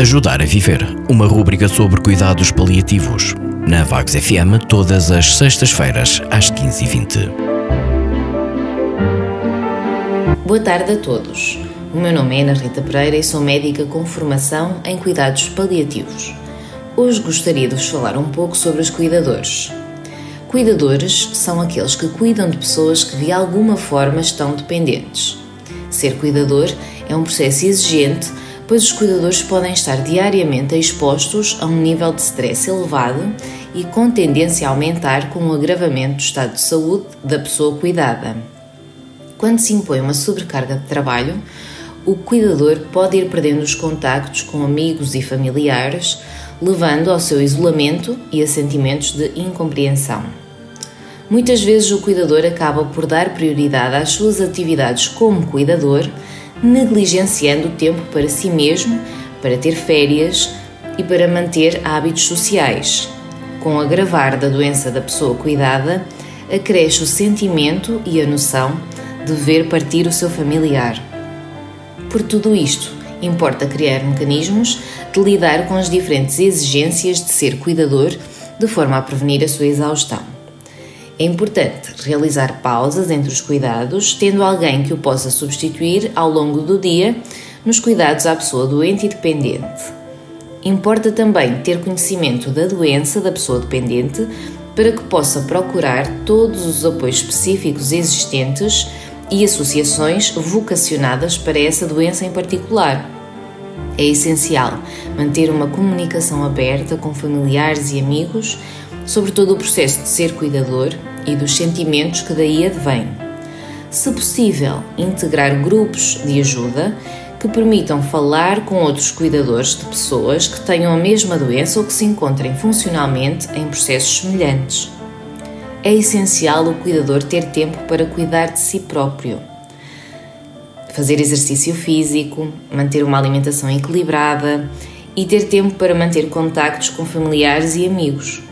Ajudar a Viver, uma rúbrica sobre cuidados paliativos. Na Vagos FM, todas as sextas-feiras, às 15h20. Boa tarde a todos. O meu nome é Ana Rita Pereira e sou médica com formação em cuidados paliativos. Hoje gostaria de vos falar um pouco sobre os cuidadores. Cuidadores são aqueles que cuidam de pessoas que de alguma forma estão dependentes. Ser cuidador é um processo exigente pois os cuidadores podem estar diariamente expostos a um nível de stress elevado e com tendência a aumentar com o agravamento do estado de saúde da pessoa cuidada. Quando se impõe uma sobrecarga de trabalho, o cuidador pode ir perdendo os contactos com amigos e familiares, levando ao seu isolamento e a sentimentos de incompreensão. Muitas vezes o cuidador acaba por dar prioridade às suas atividades como cuidador negligenciando o tempo para si mesmo, para ter férias e para manter hábitos sociais. Com o agravar da doença da pessoa cuidada, acresce o sentimento e a noção de ver partir o seu familiar. Por tudo isto, importa criar mecanismos de lidar com as diferentes exigências de ser cuidador de forma a prevenir a sua exaustão. É importante realizar pausas entre os cuidados, tendo alguém que o possa substituir ao longo do dia nos cuidados à pessoa doente e dependente. Importa também ter conhecimento da doença da pessoa dependente para que possa procurar todos os apoios específicos existentes e associações vocacionadas para essa doença em particular. É essencial manter uma comunicação aberta com familiares e amigos sobre todo o processo de ser cuidador e dos sentimentos que daí advêm. Se possível, integrar grupos de ajuda que permitam falar com outros cuidadores de pessoas que tenham a mesma doença ou que se encontrem funcionalmente em processos semelhantes. É essencial o cuidador ter tempo para cuidar de si próprio. Fazer exercício físico, manter uma alimentação equilibrada e ter tempo para manter contactos com familiares e amigos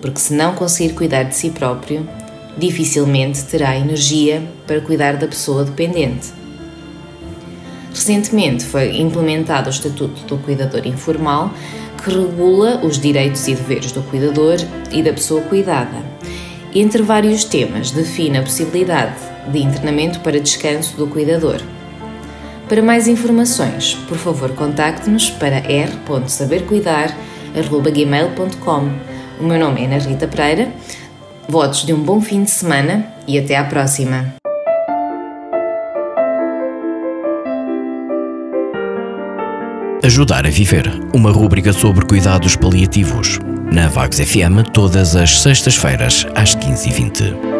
porque se não conseguir cuidar de si próprio, dificilmente terá energia para cuidar da pessoa dependente. Recentemente foi implementado o Estatuto do Cuidador Informal, que regula os direitos e deveres do cuidador e da pessoa cuidada. Entre vários temas, define a possibilidade de internamento para descanso do cuidador. Para mais informações, por favor, contacte-nos para r.sabercuidar.gmail.com o meu nome é Ana Rita Pereira. Votos de um bom fim de semana e até à próxima. Ajudar a Viver, uma rúbrica sobre cuidados paliativos. Na Vagos FM, todas as sextas-feiras, às 15h20.